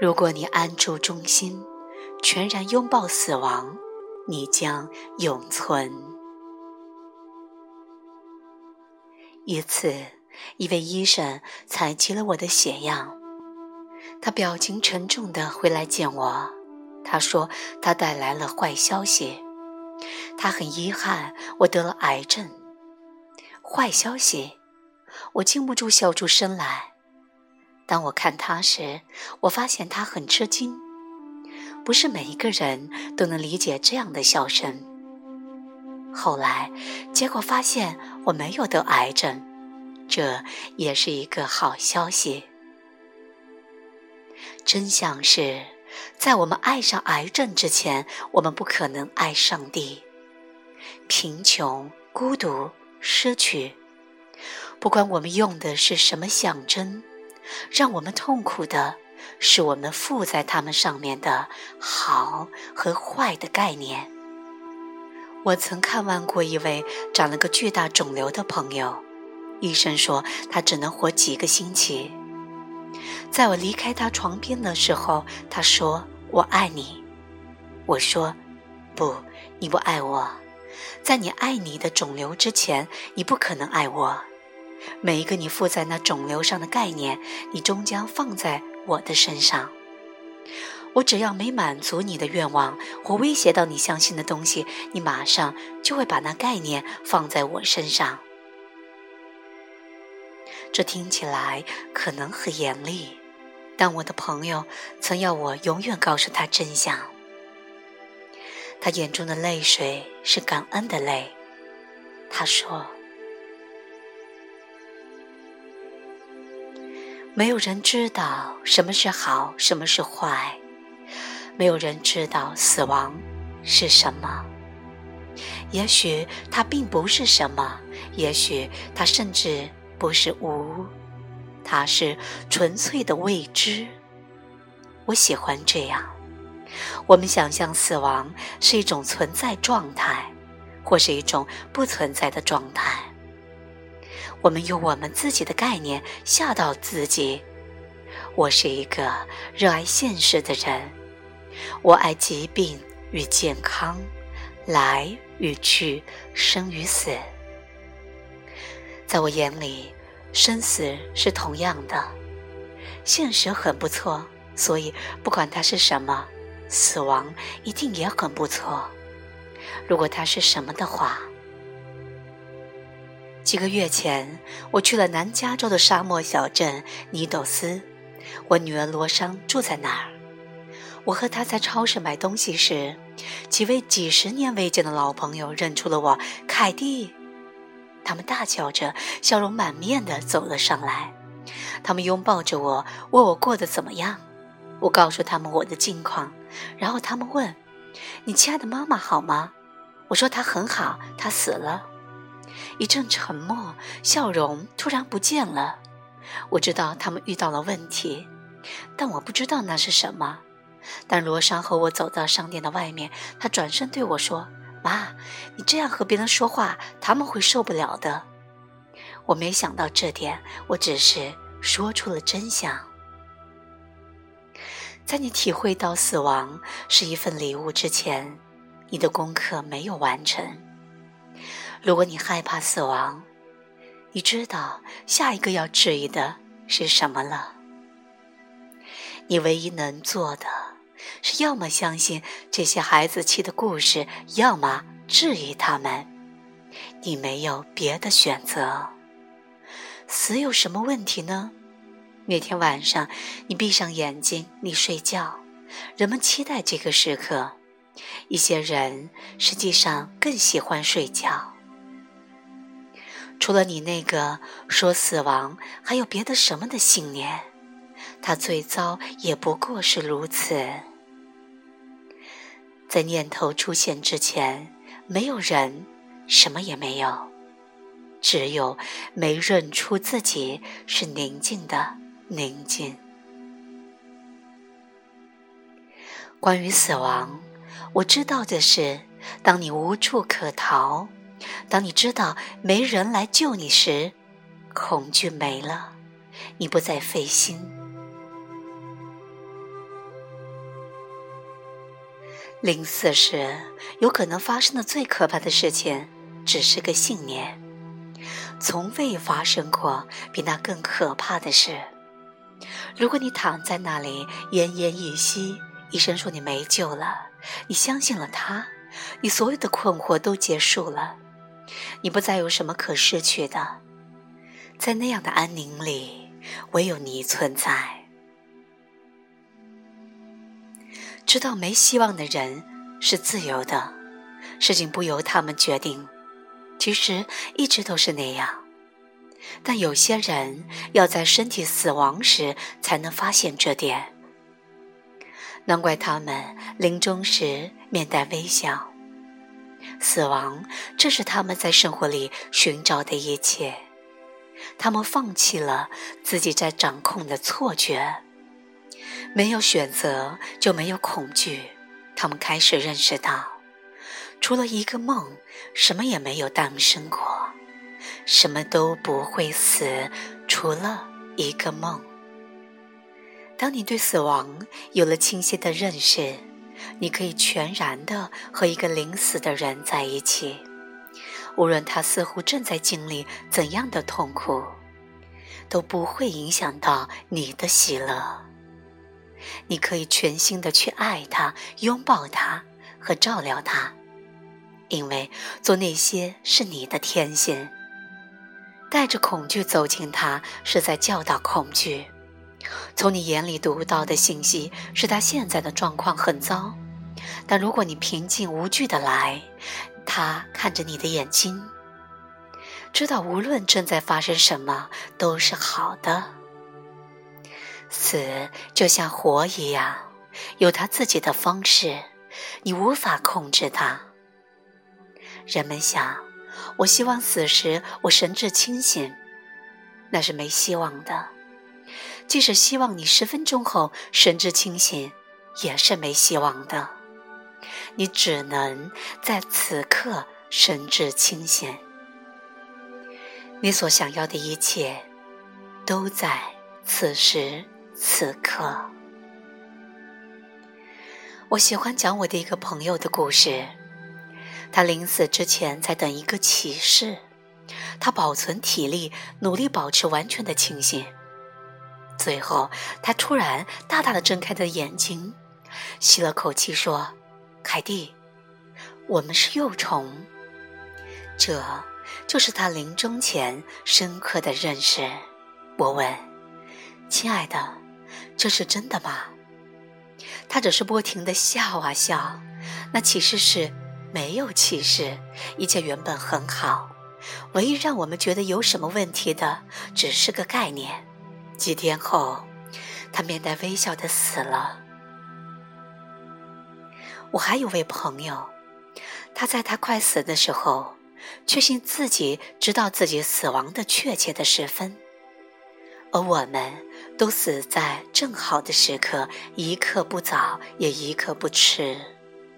如果你安住中心，全然拥抱死亡，你将永存。一次，一位医生采集了我的血样，他表情沉重地回来见我。他说他带来了坏消息，他很遗憾我得了癌症。坏消息，我禁不住笑出声来。当我看他时，我发现他很吃惊。不是每一个人都能理解这样的笑声。后来，结果发现我没有得癌症，这也是一个好消息。真相是，在我们爱上癌症之前，我们不可能爱上帝。贫穷、孤独、失去，不管我们用的是什么象征。让我们痛苦的是我们附在他们上面的好和坏的概念。我曾看望过一位长了个巨大肿瘤的朋友，医生说他只能活几个星期。在我离开他床边的时候，他说：“我爱你。”我说：“不，你不爱我。在你爱你的肿瘤之前，你不可能爱我。”每一个你附在那肿瘤上的概念，你终将放在我的身上。我只要没满足你的愿望或威胁到你相信的东西，你马上就会把那概念放在我身上。这听起来可能很严厉，但我的朋友曾要我永远告诉他真相。他眼中的泪水是感恩的泪。他说。没有人知道什么是好，什么是坏。没有人知道死亡是什么。也许它并不是什么，也许它甚至不是无，它是纯粹的未知。我喜欢这样。我们想象死亡是一种存在状态，或是一种不存在的状态。我们用我们自己的概念吓到自己。我是一个热爱现实的人，我爱疾病与健康，来与去，生与死。在我眼里，生死是同样的。现实很不错，所以不管它是什么，死亡一定也很不错。如果它是什么的话。几个月前，我去了南加州的沙漠小镇尼斗斯，我女儿罗莎住在那儿。我和她在超市买东西时，几位几十年未见的老朋友认出了我，凯蒂。他们大叫着，笑容满面地走了上来。他们拥抱着我，问我过得怎么样。我告诉他们我的近况，然后他们问：“你亲爱的妈妈好吗？”我说：“她很好，她死了。”一阵沉默，笑容突然不见了。我知道他们遇到了问题，但我不知道那是什么。当罗莎和我走到商店的外面，他转身对我说：“妈，你这样和别人说话，他们会受不了的。”我没想到这点，我只是说出了真相。在你体会到死亡是一份礼物之前，你的功课没有完成。如果你害怕死亡，你知道下一个要质疑的是什么了。你唯一能做的，是要么相信这些孩子气的故事，要么质疑他们。你没有别的选择。死有什么问题呢？那天晚上，你闭上眼睛，你睡觉。人们期待这个时刻，一些人实际上更喜欢睡觉。除了你那个说死亡还有别的什么的信念，它最糟也不过是如此。在念头出现之前，没有人，什么也没有，只有没认出自己是宁静的宁静。关于死亡，我知道的是，当你无处可逃。当你知道没人来救你时，恐惧没了，你不再费心。临死时有可能发生的最可怕的事情，只是个信念。从未发生过比那更可怕的事。如果你躺在那里奄奄一息，医生说你没救了，你相信了他，你所有的困惑都结束了，你不再有什么可失去的。在那样的安宁里，唯有你存在。知道没希望的人是自由的，事情不由他们决定。其实一直都是那样，但有些人要在身体死亡时才能发现这点。难怪他们临终时面带微笑。死亡，这是他们在生活里寻找的一切。他们放弃了自己在掌控的错觉。没有选择，就没有恐惧。他们开始认识到。除了一个梦，什么也没有诞生过，什么都不会死，除了一个梦。当你对死亡有了清晰的认识，你可以全然的和一个临死的人在一起，无论他似乎正在经历怎样的痛苦，都不会影响到你的喜乐。你可以全心的去爱他、拥抱他和照料他。因为做那些是你的天性，带着恐惧走进他，是在教导恐惧。从你眼里读到的信息是他现在的状况很糟，但如果你平静无惧的来，他看着你的眼睛，知道无论正在发生什么都是好的。死就像活一样，有他自己的方式，你无法控制他。人们想，我希望死时我神志清醒，那是没希望的。即使希望你十分钟后神志清醒，也是没希望的。你只能在此刻神志清醒。你所想要的一切，都在此时此刻。我喜欢讲我的一个朋友的故事。他临死之前在等一个启示，他保存体力，努力保持完全的清醒。最后，他突然大大的睁开的眼睛，吸了口气说：“凯蒂，我们是幼虫。”这就是他临终前深刻的认识。我问：“亲爱的，这是真的吗？”他只是不停的笑啊笑。那其实是。没有启示，一切原本很好。唯一让我们觉得有什么问题的，只是个概念。几天后，他面带微笑的死了。我还有位朋友，他在他快死的时候，确信自己知道自己死亡的确切的时分，而我们都死在正好的时刻，一刻不早，也一刻不迟。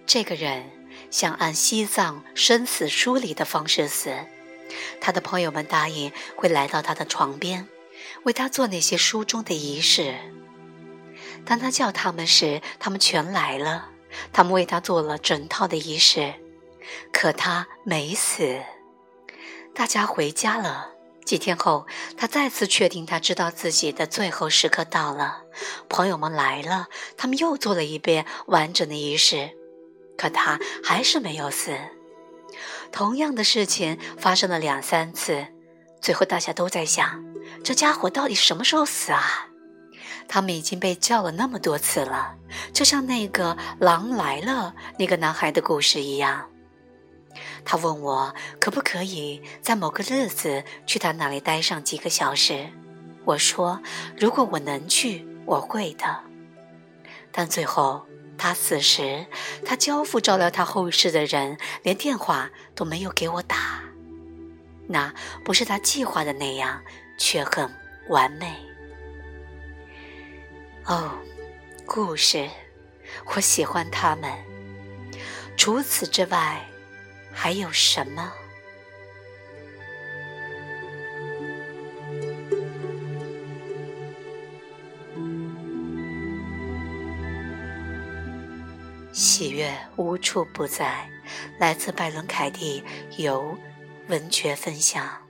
这个人。想按西藏生死书里的方式死，他的朋友们答应会来到他的床边，为他做那些书中的仪式。当他叫他们时，他们全来了。他们为他做了整套的仪式，可他没死。大家回家了。几天后，他再次确定他知道自己的最后时刻到了。朋友们来了，他们又做了一遍完整的仪式。可他还是没有死。同样的事情发生了两三次，最后大家都在想：这家伙到底什么时候死啊？他们已经被叫了那么多次了，就像那个狼来了那个男孩的故事一样。他问我可不可以在某个日子去他那里待上几个小时。我说：如果我能去，我会的。但最后。他死时，他交付照料他后事的人连电话都没有给我打。那不是他计划的那样，却很完美。哦，故事，我喜欢他们。除此之外，还有什么？喜悦无处不在。来自拜伦·凯蒂，由文学分享。